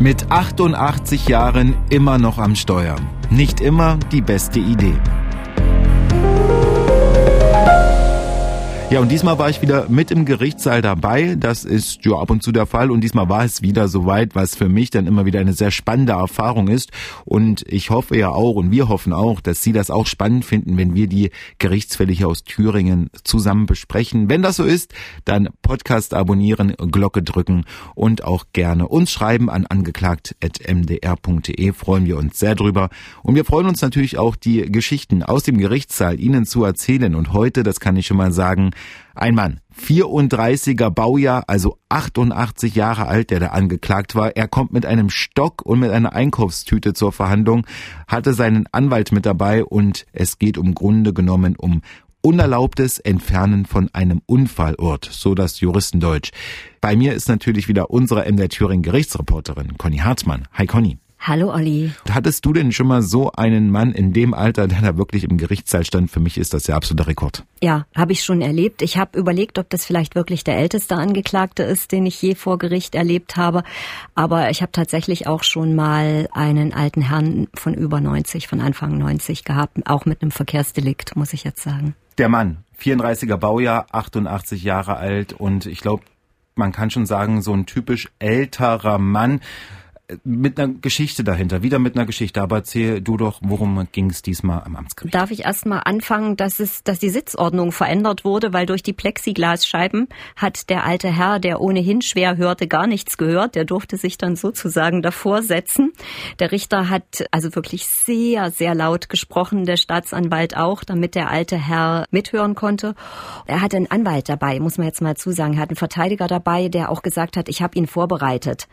Mit 88 Jahren immer noch am Steuer. Nicht immer die beste Idee. Ja, und diesmal war ich wieder mit im Gerichtssaal dabei. Das ist ja ab und zu der Fall. Und diesmal war es wieder soweit, was für mich dann immer wieder eine sehr spannende Erfahrung ist. Und ich hoffe ja auch, und wir hoffen auch, dass Sie das auch spannend finden, wenn wir die Gerichtsfälle hier aus Thüringen zusammen besprechen. Wenn das so ist, dann Podcast abonnieren, Glocke drücken und auch gerne uns schreiben an angeklagt.mdr.de. Freuen wir uns sehr drüber. Und wir freuen uns natürlich auch, die Geschichten aus dem Gerichtssaal Ihnen zu erzählen. Und heute, das kann ich schon mal sagen, ein Mann, 34er Baujahr, also 88 Jahre alt, der da angeklagt war. Er kommt mit einem Stock und mit einer Einkaufstüte zur Verhandlung, hatte seinen Anwalt mit dabei und es geht um Grunde genommen um unerlaubtes Entfernen von einem Unfallort, so das Juristendeutsch. Bei mir ist natürlich wieder unsere MDR Thüringen Gerichtsreporterin Conny Hartmann. Hi Conny. Hallo Olli. Hattest du denn schon mal so einen Mann in dem Alter, der da wirklich im Gerichtssaal stand? Für mich ist das der absolute Rekord. Ja, habe ich schon erlebt. Ich habe überlegt, ob das vielleicht wirklich der älteste Angeklagte ist, den ich je vor Gericht erlebt habe. Aber ich habe tatsächlich auch schon mal einen alten Herrn von über 90, von Anfang 90 gehabt, auch mit einem Verkehrsdelikt, muss ich jetzt sagen. Der Mann, 34er Baujahr, 88 Jahre alt und ich glaube, man kann schon sagen, so ein typisch älterer Mann mit einer Geschichte dahinter, wieder mit einer Geschichte. Aber erzähl du doch, worum ging es diesmal am Amtsgericht? Darf ich erst mal anfangen, dass es, dass die Sitzordnung verändert wurde, weil durch die Plexiglasscheiben hat der alte Herr, der ohnehin schwer hörte, gar nichts gehört. Der durfte sich dann sozusagen davor setzen. Der Richter hat also wirklich sehr, sehr laut gesprochen, der Staatsanwalt auch, damit der alte Herr mithören konnte. Er hatte einen Anwalt dabei, muss man jetzt mal zusagen. Er hat einen Verteidiger dabei, der auch gesagt hat, ich habe ihn vorbereitet,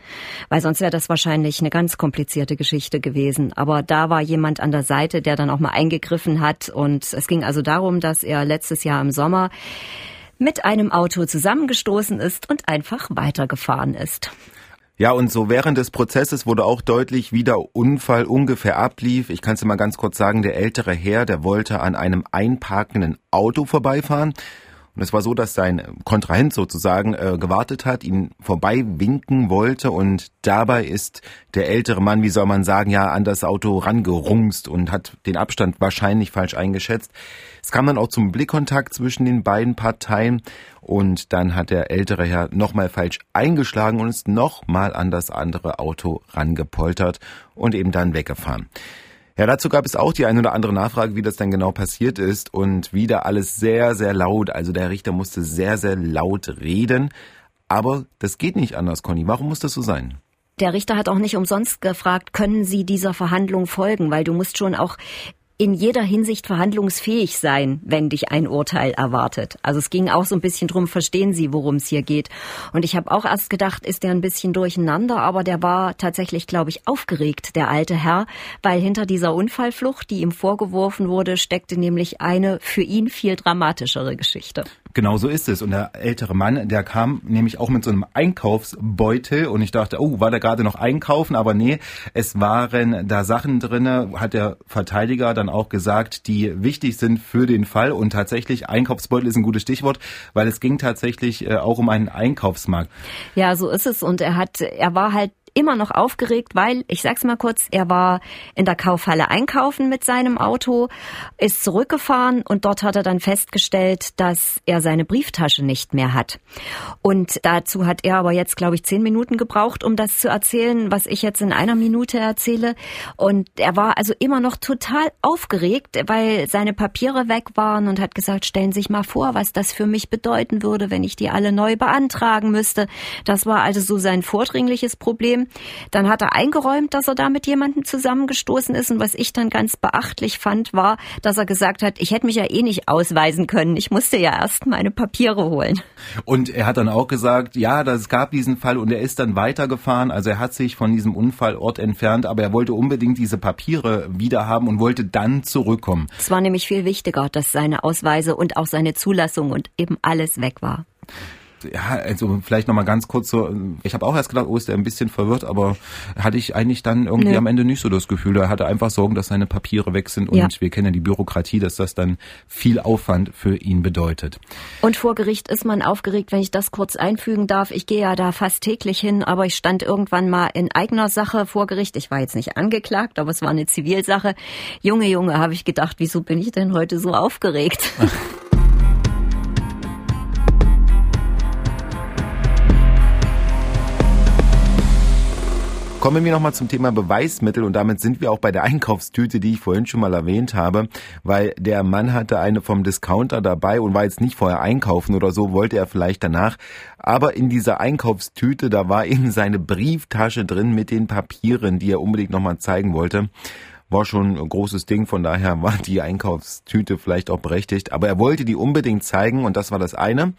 weil sonst wäre das wahrscheinlich wahrscheinlich eine ganz komplizierte Geschichte gewesen. Aber da war jemand an der Seite, der dann auch mal eingegriffen hat. Und es ging also darum, dass er letztes Jahr im Sommer mit einem Auto zusammengestoßen ist und einfach weitergefahren ist. Ja, und so während des Prozesses wurde auch deutlich, wie der Unfall ungefähr ablief. Ich kann es dir mal ganz kurz sagen, der ältere Herr, der wollte an einem einparkenden Auto vorbeifahren. Und es war so, dass sein Kontrahent sozusagen äh, gewartet hat, ihn vorbei winken wollte und dabei ist der ältere Mann, wie soll man sagen, ja an das Auto rangerungst und hat den Abstand wahrscheinlich falsch eingeschätzt. Es kam dann auch zum Blickkontakt zwischen den beiden Parteien und dann hat der ältere Herr nochmal falsch eingeschlagen und ist nochmal an das andere Auto rangepoltert und eben dann weggefahren. Ja, dazu gab es auch die ein oder andere Nachfrage, wie das denn genau passiert ist und wieder alles sehr, sehr laut. Also der Richter musste sehr, sehr laut reden. Aber das geht nicht anders, Conny. Warum muss das so sein? Der Richter hat auch nicht umsonst gefragt, können Sie dieser Verhandlung folgen? Weil du musst schon auch in jeder Hinsicht verhandlungsfähig sein, wenn dich ein Urteil erwartet. Also es ging auch so ein bisschen drum, verstehen Sie, worum es hier geht. Und ich habe auch erst gedacht, ist der ein bisschen durcheinander, aber der war tatsächlich, glaube ich, aufgeregt, der alte Herr, weil hinter dieser Unfallflucht, die ihm vorgeworfen wurde, steckte nämlich eine für ihn viel dramatischere Geschichte. Genau so ist es. Und der ältere Mann, der kam nämlich auch mit so einem Einkaufsbeutel und ich dachte, oh, war der gerade noch einkaufen? Aber nee, es waren da Sachen drinne, hat der Verteidiger dann auch gesagt, die wichtig sind für den Fall. Und tatsächlich, Einkaufsbeutel ist ein gutes Stichwort, weil es ging tatsächlich äh, auch um einen Einkaufsmarkt. Ja, so ist es. Und er hat, er war halt immer noch aufgeregt, weil, ich sag's mal kurz, er war in der Kaufhalle einkaufen mit seinem Auto, ist zurückgefahren und dort hat er dann festgestellt, dass er seine Brieftasche nicht mehr hat. Und dazu hat er aber jetzt, glaube ich, zehn Minuten gebraucht, um das zu erzählen, was ich jetzt in einer Minute erzähle. Und er war also immer noch total aufgeregt, weil seine Papiere weg waren und hat gesagt, stellen Sie sich mal vor, was das für mich bedeuten würde, wenn ich die alle neu beantragen müsste. Das war also so sein vordringliches Problem. Dann hat er eingeräumt, dass er da mit jemandem zusammengestoßen ist. Und was ich dann ganz beachtlich fand, war, dass er gesagt hat, ich hätte mich ja eh nicht ausweisen können. Ich musste ja erst meine Papiere holen. Und er hat dann auch gesagt, ja, es gab diesen Fall und er ist dann weitergefahren. Also er hat sich von diesem Unfallort entfernt, aber er wollte unbedingt diese Papiere wieder haben und wollte dann zurückkommen. Es war nämlich viel wichtiger, dass seine Ausweise und auch seine Zulassung und eben alles weg war. Ja, also vielleicht nochmal ganz kurz so, ich habe auch erst gedacht, oh, ist der ein bisschen verwirrt, aber hatte ich eigentlich dann irgendwie nee. am Ende nicht so das Gefühl. Er hatte einfach Sorgen, dass seine Papiere weg sind und ja. wir kennen ja die Bürokratie, dass das dann viel Aufwand für ihn bedeutet. Und vor Gericht ist man aufgeregt, wenn ich das kurz einfügen darf. Ich gehe ja da fast täglich hin, aber ich stand irgendwann mal in eigener Sache vor Gericht. Ich war jetzt nicht angeklagt, aber es war eine Zivilsache. Junge, Junge, habe ich gedacht, wieso bin ich denn heute so aufgeregt? Kommen wir nochmal zum Thema Beweismittel und damit sind wir auch bei der Einkaufstüte, die ich vorhin schon mal erwähnt habe, weil der Mann hatte eine vom Discounter dabei und war jetzt nicht vorher einkaufen oder so, wollte er vielleicht danach. Aber in dieser Einkaufstüte, da war eben seine Brieftasche drin mit den Papieren, die er unbedingt nochmal zeigen wollte war schon ein großes Ding, von daher war die Einkaufstüte vielleicht auch berechtigt. Aber er wollte die unbedingt zeigen und das war das eine.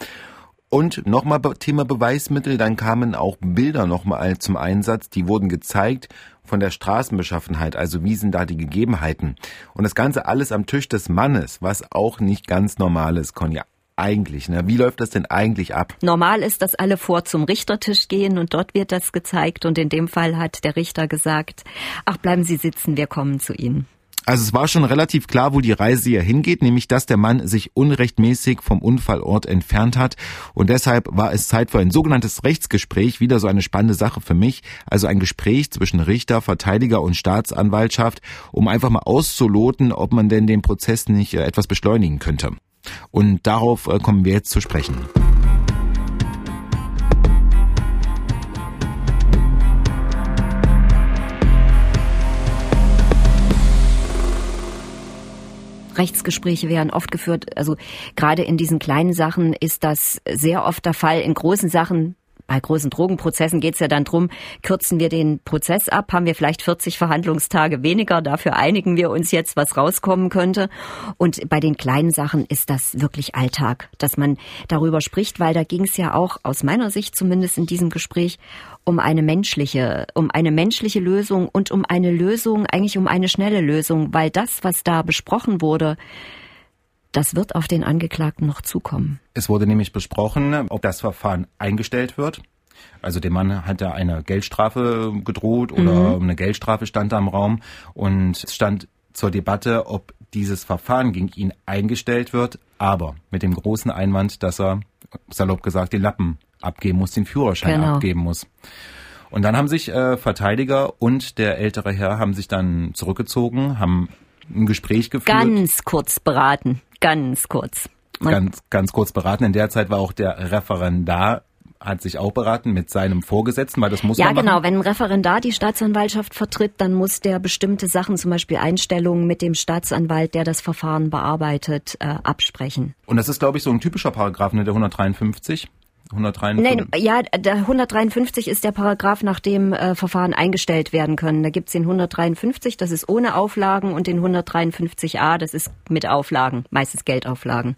Und nochmal Thema Beweismittel, dann kamen auch Bilder nochmal zum Einsatz, die wurden gezeigt von der Straßenbeschaffenheit, also wie sind da die Gegebenheiten. Und das Ganze alles am Tisch des Mannes, was auch nicht ganz normal ist, Conja. Eigentlich, ne? Wie läuft das denn eigentlich ab? Normal ist, dass alle vor zum Richtertisch gehen und dort wird das gezeigt und in dem Fall hat der Richter gesagt, ach bleiben Sie sitzen, wir kommen zu Ihnen. Also es war schon relativ klar, wo die Reise hier hingeht, nämlich dass der Mann sich unrechtmäßig vom Unfallort entfernt hat. Und deshalb war es Zeit für ein sogenanntes Rechtsgespräch, wieder so eine spannende Sache für mich. Also ein Gespräch zwischen Richter, Verteidiger und Staatsanwaltschaft, um einfach mal auszuloten, ob man denn den Prozess nicht äh, etwas beschleunigen könnte. Und darauf äh, kommen wir jetzt zu sprechen. Rechtsgespräche werden oft geführt. Also gerade in diesen kleinen Sachen ist das sehr oft der Fall. In großen Sachen bei großen Drogenprozessen geht es ja dann drum, kürzen wir den Prozess ab, haben wir vielleicht 40 Verhandlungstage weniger, dafür einigen wir uns jetzt, was rauskommen könnte. Und bei den kleinen Sachen ist das wirklich Alltag, dass man darüber spricht, weil da ging es ja auch aus meiner Sicht zumindest in diesem Gespräch um eine menschliche, um eine menschliche Lösung und um eine Lösung, eigentlich um eine schnelle Lösung, weil das, was da besprochen wurde, das wird auf den Angeklagten noch zukommen. Es wurde nämlich besprochen, ob das Verfahren eingestellt wird. Also dem Mann hat er eine Geldstrafe gedroht oder mhm. eine Geldstrafe stand da im Raum und es stand zur Debatte, ob dieses Verfahren gegen ihn eingestellt wird, aber mit dem großen Einwand, dass er salopp gesagt den Lappen abgeben muss, den Führerschein genau. abgeben muss. Und dann haben sich äh, Verteidiger und der ältere Herr haben sich dann zurückgezogen, haben ein Gespräch geführt. Ganz kurz beraten, ganz kurz. Man ganz, ganz kurz beraten. In der Zeit war auch der Referendar hat sich auch beraten mit seinem Vorgesetzten, weil das muss ja man genau. Wenn ein Referendar die Staatsanwaltschaft vertritt, dann muss der bestimmte Sachen, zum Beispiel Einstellungen mit dem Staatsanwalt, der das Verfahren bearbeitet, äh, absprechen. Und das ist, glaube ich, so ein typischer Paragraph, ne, der 153. 153? Nein, ja, der 153 ist der Paragraph, nach dem äh, Verfahren eingestellt werden können. Da gibt's den 153, das ist ohne Auflagen, und den 153a, das ist mit Auflagen, meistens Geldauflagen.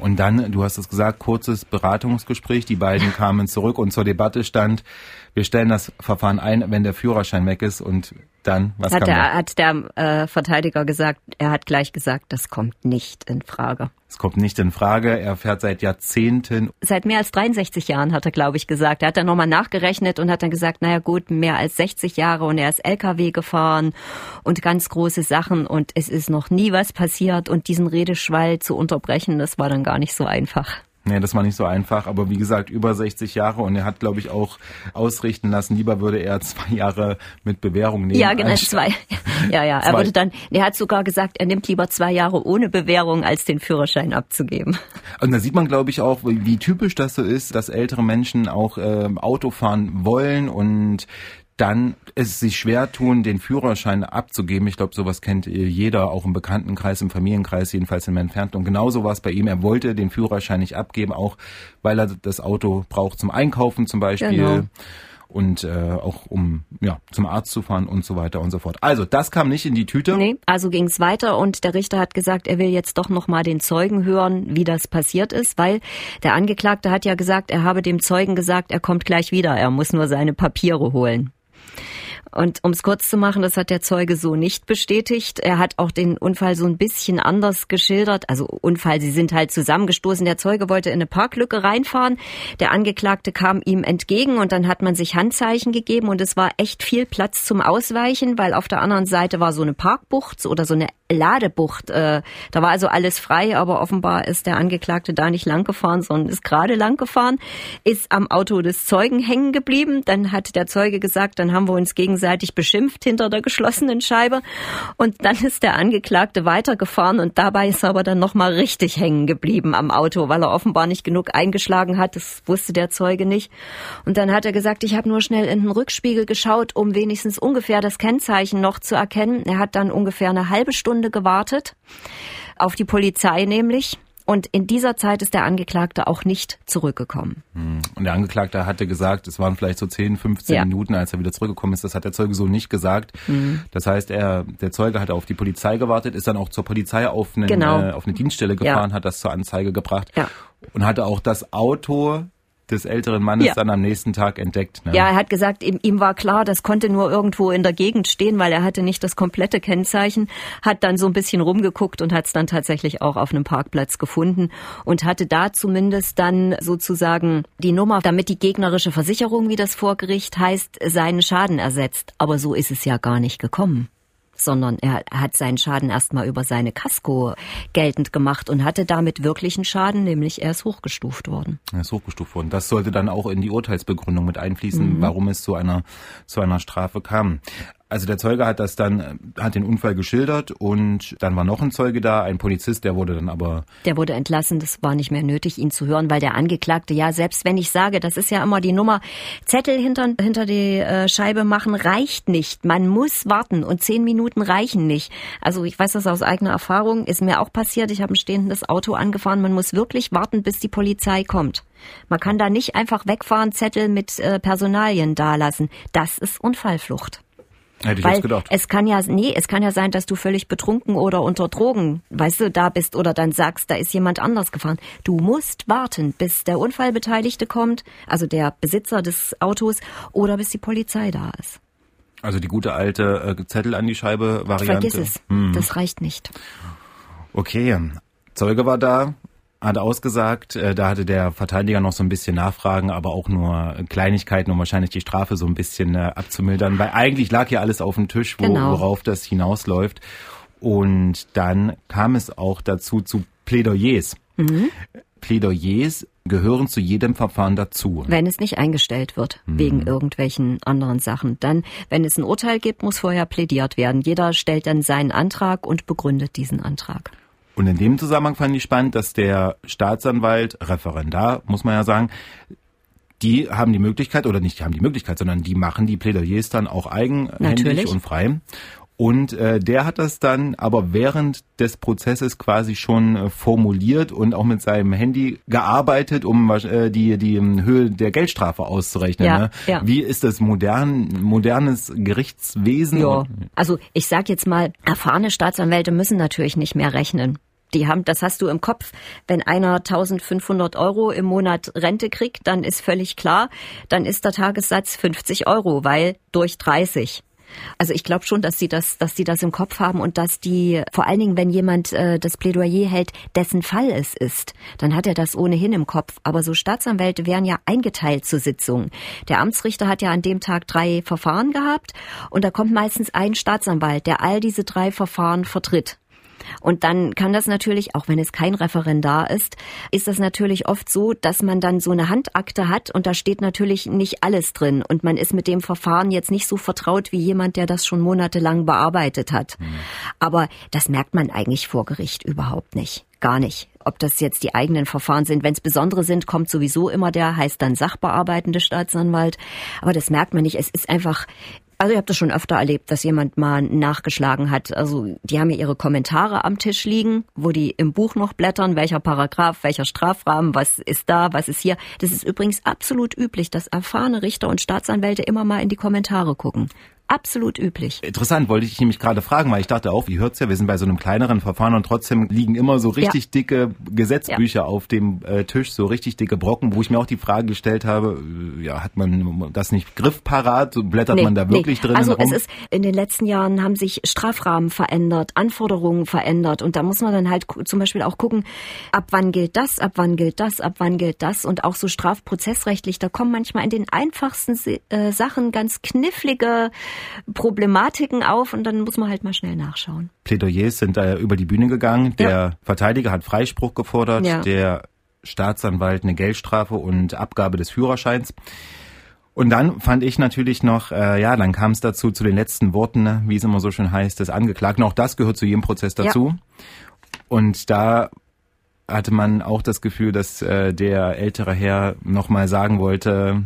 Und dann, du hast es gesagt, kurzes Beratungsgespräch. Die beiden kamen zurück und zur Debatte stand, wir stellen das Verfahren ein, wenn der Führerschein weg ist und dann, was hat kam der, da? Hat der äh, Verteidiger gesagt, er hat gleich gesagt, das kommt nicht in Frage. Es kommt nicht in Frage. Er fährt seit Jahrzehnten. Seit mehr als 63 Jahren hat er, glaube ich, gesagt. Er hat dann nochmal nachgerechnet und hat dann gesagt, naja gut, mehr als 60 Jahre und er ist LKW gefahren und ganz große Sachen und es ist noch nie was passiert und diesen Redeschwall zu unterbrechen, das war dann gar nicht so einfach. Nee, das war nicht so einfach, aber wie gesagt, über 60 Jahre und er hat, glaube ich, auch ausrichten lassen, lieber würde er zwei Jahre mit Bewährung nehmen. Ja, genau, zwei. Ja, ja, er würde dann, er hat sogar gesagt, er nimmt lieber zwei Jahre ohne Bewährung, als den Führerschein abzugeben. Und da sieht man, glaube ich, auch, wie typisch das so ist, dass ältere Menschen auch äh, Auto fahren wollen und dann es sich schwer tun, den Führerschein abzugeben. Ich glaube, sowas kennt jeder, auch im Bekanntenkreis, im Familienkreis, jedenfalls im Entfernten. Und genauso war es bei ihm. Er wollte den Führerschein nicht abgeben, auch weil er das Auto braucht zum Einkaufen zum Beispiel. Genau. Und äh, auch um ja zum Arzt zu fahren und so weiter und so fort. Also das kam nicht in die Tüte. Nee, also ging es weiter und der Richter hat gesagt, er will jetzt doch noch mal den Zeugen hören, wie das passiert ist, weil der Angeklagte hat ja gesagt, er habe dem Zeugen gesagt, er kommt gleich wieder, er muss nur seine Papiere holen. Und um es kurz zu machen, das hat der Zeuge so nicht bestätigt. Er hat auch den Unfall so ein bisschen anders geschildert. Also Unfall, sie sind halt zusammengestoßen. Der Zeuge wollte in eine Parklücke reinfahren. Der Angeklagte kam ihm entgegen und dann hat man sich Handzeichen gegeben und es war echt viel Platz zum Ausweichen, weil auf der anderen Seite war so eine Parkbucht oder so eine Ladebucht. Äh, da war also alles frei, aber offenbar ist der Angeklagte da nicht lang gefahren, sondern ist gerade lang gefahren, ist am Auto des Zeugen hängen geblieben. Dann hat der Zeuge gesagt, dann haben wir uns gegenseitig beschimpft hinter der geschlossenen Scheibe. Und dann ist der Angeklagte weitergefahren und dabei ist er aber dann nochmal richtig hängen geblieben am Auto, weil er offenbar nicht genug eingeschlagen hat. Das wusste der Zeuge nicht. Und dann hat er gesagt, ich habe nur schnell in den Rückspiegel geschaut, um wenigstens ungefähr das Kennzeichen noch zu erkennen. Er hat dann ungefähr eine halbe Stunde gewartet, auf die Polizei nämlich. Und in dieser Zeit ist der Angeklagte auch nicht zurückgekommen. Hm. Und der Angeklagte hatte gesagt, es waren vielleicht so 10, 15 ja. Minuten, als er wieder zurückgekommen ist. Das hat der Zeuge so nicht gesagt. Mhm. Das heißt, er, der Zeuge hat auf die Polizei gewartet, ist dann auch zur Polizei auf, einen, genau. äh, auf eine Dienststelle gefahren, ja. hat das zur Anzeige gebracht ja. und hatte auch das Auto des älteren Mannes ja. dann am nächsten Tag entdeckt. Ne? Ja, er hat gesagt, ihm, ihm, war klar, das konnte nur irgendwo in der Gegend stehen, weil er hatte nicht das komplette Kennzeichen, hat dann so ein bisschen rumgeguckt und hat es dann tatsächlich auch auf einem Parkplatz gefunden und hatte da zumindest dann sozusagen die Nummer, damit die gegnerische Versicherung, wie das vor Gericht heißt, seinen Schaden ersetzt. Aber so ist es ja gar nicht gekommen sondern er hat seinen Schaden erstmal über seine Kasko geltend gemacht und hatte damit wirklichen Schaden, nämlich er ist hochgestuft worden. Er ist hochgestuft worden. Das sollte dann auch in die Urteilsbegründung mit einfließen, mhm. warum es zu einer, zu einer Strafe kam. Also der Zeuge hat das dann, hat den Unfall geschildert und dann war noch ein Zeuge da, ein Polizist, der wurde dann aber. Der wurde entlassen, das war nicht mehr nötig, ihn zu hören, weil der Angeklagte, ja, selbst wenn ich sage, das ist ja immer die Nummer, Zettel hinter, hinter die äh, Scheibe machen reicht nicht. Man muss warten und zehn Minuten reichen nicht. Also ich weiß das aus eigener Erfahrung, ist mir auch passiert. Ich habe ein stehendes Auto angefahren. Man muss wirklich warten, bis die Polizei kommt. Man kann da nicht einfach wegfahren, Zettel mit äh, Personalien dalassen. Das ist Unfallflucht. Hätte ich Weil jetzt gedacht. Es kann ja, nee, es kann ja sein, dass du völlig betrunken oder unter Drogen, weißt du, da bist oder dann sagst, da ist jemand anders gefahren. Du musst warten, bis der Unfallbeteiligte kommt, also der Besitzer des Autos, oder bis die Polizei da ist. Also die gute alte äh, Zettel an die Scheibe Variante. Vergiss es. Hm. Das reicht nicht. Okay. Zeuge war da, hat ausgesagt, äh, da hatte der Verteidiger noch so ein bisschen Nachfragen, aber auch nur Kleinigkeiten, um wahrscheinlich die Strafe so ein bisschen äh, abzumildern, weil eigentlich lag ja alles auf dem Tisch, wo, genau. worauf das hinausläuft. Und dann kam es auch dazu zu Plädoyers. Mhm. Plädoyers gehören zu jedem Verfahren dazu. Wenn es nicht eingestellt wird, mhm. wegen irgendwelchen anderen Sachen. Dann, wenn es ein Urteil gibt, muss vorher plädiert werden. Jeder stellt dann seinen Antrag und begründet diesen Antrag. Und in dem Zusammenhang fand ich spannend, dass der Staatsanwalt, Referendar, muss man ja sagen, die haben die Möglichkeit, oder nicht die haben die Möglichkeit, sondern die machen die Plädoyers dann auch eigenhändig Natürlich. und frei. Und äh, der hat das dann aber während des Prozesses quasi schon äh, formuliert und auch mit seinem Handy gearbeitet, um äh, die, die Höhe der Geldstrafe auszurechnen. Ja, ne? ja. Wie ist das modern, modernes Gerichtswesen? Ja. Also ich sag jetzt mal, erfahrene Staatsanwälte müssen natürlich nicht mehr rechnen. Die haben, das hast du im Kopf. Wenn einer 1500 Euro im Monat Rente kriegt, dann ist völlig klar, dann ist der Tagessatz 50 Euro, weil durch 30. Also ich glaube schon, dass sie das, dass sie das im Kopf haben und dass die, vor allen Dingen, wenn jemand äh, das Plädoyer hält, dessen Fall es ist, dann hat er das ohnehin im Kopf. Aber so Staatsanwälte werden ja eingeteilt zur Sitzung. Der Amtsrichter hat ja an dem Tag drei Verfahren gehabt und da kommt meistens ein Staatsanwalt, der all diese drei Verfahren vertritt. Und dann kann das natürlich, auch wenn es kein Referendar ist, ist das natürlich oft so, dass man dann so eine Handakte hat und da steht natürlich nicht alles drin und man ist mit dem Verfahren jetzt nicht so vertraut wie jemand, der das schon monatelang bearbeitet hat. Mhm. Aber das merkt man eigentlich vor Gericht überhaupt nicht. Gar nicht. Ob das jetzt die eigenen Verfahren sind. Wenn es besondere sind, kommt sowieso immer der, heißt dann sachbearbeitende Staatsanwalt. Aber das merkt man nicht. Es ist einfach, also ich habe das schon öfter erlebt, dass jemand mal nachgeschlagen hat. Also die haben ja ihre Kommentare am Tisch liegen, wo die im Buch noch blättern, welcher Paragraph, welcher Strafrahmen, was ist da, was ist hier. Das ist übrigens absolut üblich, dass erfahrene Richter und Staatsanwälte immer mal in die Kommentare gucken. Absolut üblich. Interessant, wollte ich nämlich gerade fragen, weil ich dachte auch, wie hört's ja, wir sind bei so einem kleineren Verfahren und trotzdem liegen immer so richtig ja. dicke Gesetzbücher ja. auf dem äh, Tisch, so richtig dicke Brocken, wo ich mir auch die Frage gestellt habe, äh, ja, hat man das nicht griffparat, blättert nee, man da wirklich nee. drin also rum? Also es ist, in den letzten Jahren haben sich Strafrahmen verändert, Anforderungen verändert und da muss man dann halt zum Beispiel auch gucken, ab wann gilt das, ab wann gilt das, ab wann gilt das und auch so strafprozessrechtlich, da kommen manchmal in den einfachsten äh, Sachen ganz knifflige Problematiken auf und dann muss man halt mal schnell nachschauen. Plädoyers sind da über die Bühne gegangen. Der ja. Verteidiger hat Freispruch gefordert, ja. der Staatsanwalt eine Geldstrafe und Abgabe des Führerscheins. Und dann fand ich natürlich noch, äh, ja, dann kam es dazu zu den letzten Worten, ne, wie es immer so schön heißt, des Angeklagten. Auch das gehört zu jedem Prozess dazu. Ja. Und da hatte man auch das Gefühl, dass äh, der ältere Herr nochmal sagen wollte,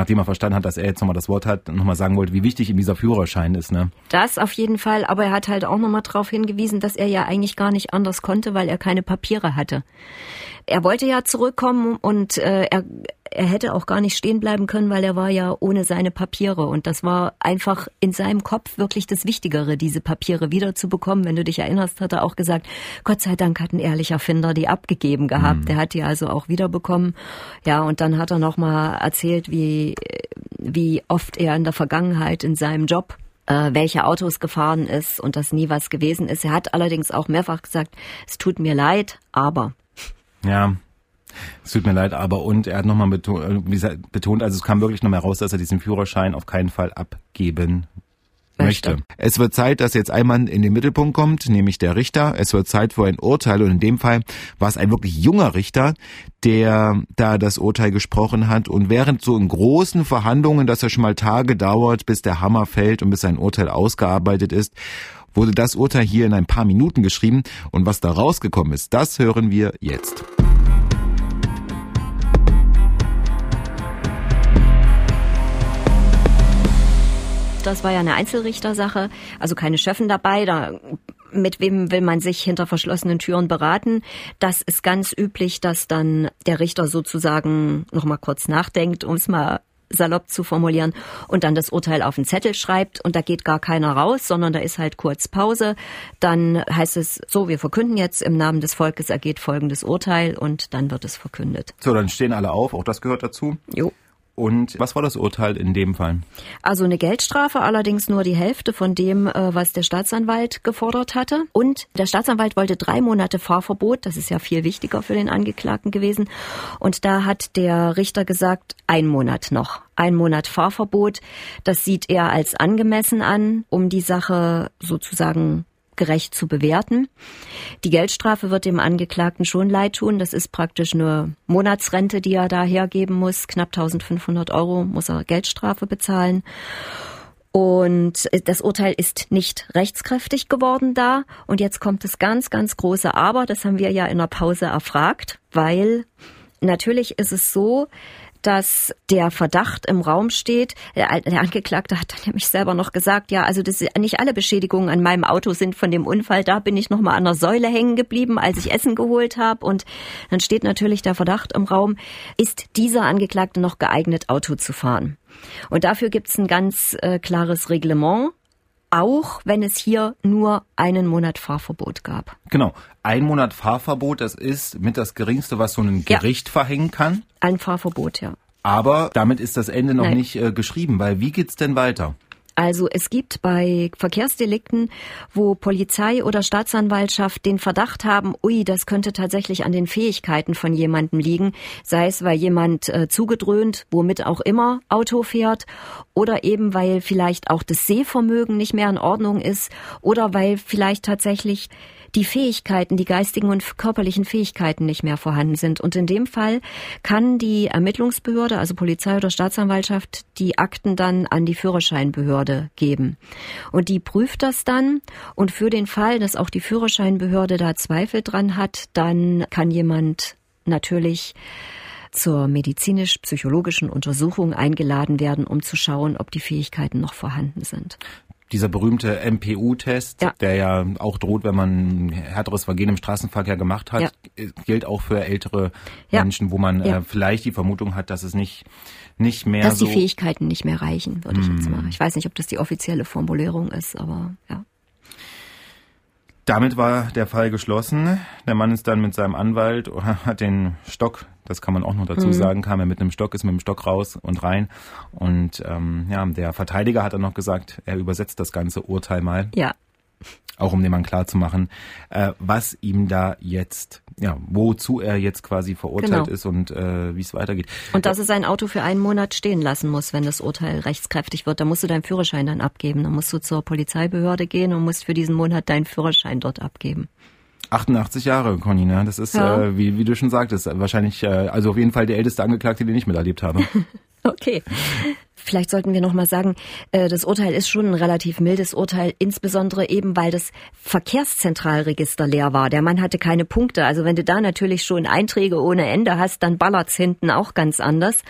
nachdem er verstanden hat, dass er jetzt nochmal das Wort hat, nochmal sagen wollte, wie wichtig ihm dieser Führerschein ist. Ne? Das auf jeden Fall, aber er hat halt auch nochmal darauf hingewiesen, dass er ja eigentlich gar nicht anders konnte, weil er keine Papiere hatte. Er wollte ja zurückkommen und äh, er, er hätte auch gar nicht stehen bleiben können, weil er war ja ohne seine Papiere. Und das war einfach in seinem Kopf wirklich das Wichtigere, diese Papiere wiederzubekommen. Wenn du dich erinnerst, hat er auch gesagt, Gott sei Dank hat ein ehrlicher Finder die abgegeben gehabt. Mhm. Der hat die also auch wiederbekommen. Ja, und dann hat er nochmal erzählt, wie, wie oft er in der Vergangenheit in seinem Job äh, welche Autos gefahren ist und das nie was gewesen ist. Er hat allerdings auch mehrfach gesagt, es tut mir leid, aber. Ja, es tut mir leid, aber und er hat nochmal betont, also es kam wirklich nochmal raus, dass er diesen Führerschein auf keinen Fall abgeben möchte. Es wird Zeit, dass jetzt ein Mann in den Mittelpunkt kommt, nämlich der Richter. Es wird Zeit für ein Urteil und in dem Fall war es ein wirklich junger Richter, der da das Urteil gesprochen hat und während so in großen Verhandlungen, dass er schon mal Tage dauert, bis der Hammer fällt und bis sein Urteil ausgearbeitet ist, wurde das Urteil hier in ein paar Minuten geschrieben und was da rausgekommen ist, das hören wir jetzt. Das war ja eine Einzelrichtersache, also keine Schöffen dabei. Da mit wem will man sich hinter verschlossenen Türen beraten. Das ist ganz üblich, dass dann der Richter sozusagen noch mal kurz nachdenkt, um es mal salopp zu formulieren und dann das Urteil auf den Zettel schreibt und da geht gar keiner raus, sondern da ist halt kurz Pause. Dann heißt es so, wir verkünden jetzt im Namen des Volkes ergeht folgendes Urteil und dann wird es verkündet. So, dann stehen alle auf, auch das gehört dazu. Jo. Und was war das Urteil in dem Fall? Also eine Geldstrafe, allerdings nur die Hälfte von dem, äh, was der Staatsanwalt gefordert hatte. Und der Staatsanwalt wollte drei Monate Fahrverbot. Das ist ja viel wichtiger für den Angeklagten gewesen. Und da hat der Richter gesagt, ein Monat noch. Ein Monat Fahrverbot. Das sieht er als angemessen an, um die Sache sozusagen gerecht zu bewerten. Die Geldstrafe wird dem Angeklagten schon leid tun. Das ist praktisch eine Monatsrente, die er da hergeben muss. Knapp 1500 Euro muss er Geldstrafe bezahlen. Und das Urteil ist nicht rechtskräftig geworden da. Und jetzt kommt das ganz, ganz große Aber. Das haben wir ja in der Pause erfragt, weil natürlich ist es so, dass der Verdacht im Raum steht. Der, der Angeklagte hat dann nämlich selber noch gesagt, ja, also das, nicht alle Beschädigungen an meinem Auto sind von dem Unfall. Da bin ich noch mal an der Säule hängen geblieben, als ich Essen geholt habe. Und dann steht natürlich der Verdacht im Raum, ist dieser Angeklagte noch geeignet, Auto zu fahren? Und dafür gibt es ein ganz äh, klares Reglement auch wenn es hier nur einen Monat Fahrverbot gab. Genau, ein Monat Fahrverbot, das ist mit das Geringste, was so ein Gericht ja. verhängen kann. Ein Fahrverbot, ja. Aber damit ist das Ende noch Nein. nicht äh, geschrieben, weil wie geht's denn weiter? Also es gibt bei Verkehrsdelikten, wo Polizei oder Staatsanwaltschaft den Verdacht haben, ui, das könnte tatsächlich an den Fähigkeiten von jemandem liegen, sei es, weil jemand äh, zugedröhnt, womit auch immer Auto fährt, oder eben weil vielleicht auch das Sehvermögen nicht mehr in Ordnung ist, oder weil vielleicht tatsächlich die Fähigkeiten, die geistigen und körperlichen Fähigkeiten nicht mehr vorhanden sind. Und in dem Fall kann die Ermittlungsbehörde, also Polizei oder Staatsanwaltschaft, die Akten dann an die Führerscheinbehörde geben. Und die prüft das dann. Und für den Fall, dass auch die Führerscheinbehörde da Zweifel dran hat, dann kann jemand natürlich zur medizinisch-psychologischen Untersuchung eingeladen werden, um zu schauen, ob die Fähigkeiten noch vorhanden sind. Dieser berühmte MPU-Test, Ja. der ja auch droht, wenn man härteres Vergehen im Straßenverkehr gemacht hat, Ja. gilt auch für ältere Ja. Menschen, wo man äh, vielleicht die Vermutung hat, dass es nicht nicht mehr Dass so die Fähigkeiten nicht mehr reichen, würde ich jetzt Hm. mal. Ich weiß nicht, ob das die offizielle Formulierung ist, aber ja. Damit war der Fall geschlossen. Der Mann ist dann mit seinem Anwalt, hat den Stock, das kann man auch noch dazu Mhm. sagen, kam er mit einem Stock, ist mit dem Stock raus und rein. Und ähm, ja, der Verteidiger hat dann noch gesagt, er übersetzt das ganze Urteil mal, Ja, auch um dem Mann klarzumachen, äh, was ihm da jetzt, ja, wozu er jetzt quasi verurteilt Genau. ist und äh, wie es weitergeht. und dass er sein Auto für einen Monat stehen lassen muss, wenn das Urteil rechtskräftig wird. Da musst du deinen Führerschein dann abgeben. Dann musst du zur Polizeibehörde gehen und musst für diesen Monat deinen Führerschein dort abgeben. 88 Jahre, Conny, ne? Das ist, Ja. äh, wie, wie du schon sagtest, wahrscheinlich, äh, also auf jeden Fall der älteste Angeklagte, den ich miterlebt habe. Okay. Vielleicht sollten wir noch mal sagen, äh, das Urteil ist schon ein relativ mildes Urteil, insbesondere eben, weil das Verkehrszentralregister leer war. Der Mann hatte keine Punkte. Also wenn du da natürlich schon Einträge ohne Ende hast, dann ballert's hinten auch ganz anders.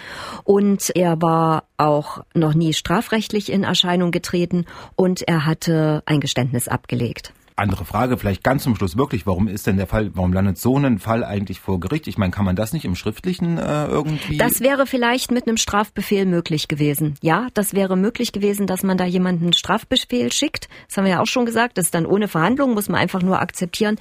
Und er war auch noch nie strafrechtlich in Erscheinung getreten und er hatte ein Geständnis abgelegt. Andere Frage, vielleicht ganz zum Schluss wirklich, warum ist denn der Fall, warum landet so ein Fall eigentlich vor Gericht? Ich meine, kann man das nicht im Schriftlichen äh, irgendwie? Das wäre vielleicht mit einem Strafbefehl möglich gewesen. Ja, das wäre möglich gewesen, dass man da jemanden einen Strafbefehl schickt. Das haben wir ja auch schon gesagt. Das ist dann ohne Verhandlung, muss man einfach nur akzeptieren.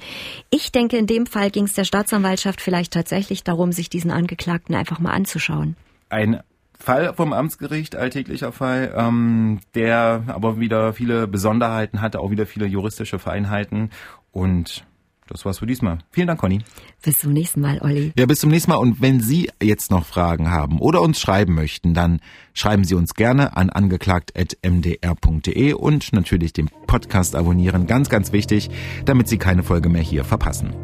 Ich denke, in dem Fall ging es der Staatsanwaltschaft vielleicht tatsächlich darum, sich diesen Angeklagten einfach mal anzuschauen. Ein Fall vom Amtsgericht, alltäglicher Fall, ähm, der aber wieder viele Besonderheiten hatte, auch wieder viele juristische Feinheiten. Und das war's für diesmal. Vielen Dank, Conny. Bis zum nächsten Mal, Olli. Ja, bis zum nächsten Mal. Und wenn Sie jetzt noch Fragen haben oder uns schreiben möchten, dann schreiben Sie uns gerne an angeklagt.mdr.de und natürlich den Podcast abonnieren. Ganz, ganz wichtig, damit Sie keine Folge mehr hier verpassen.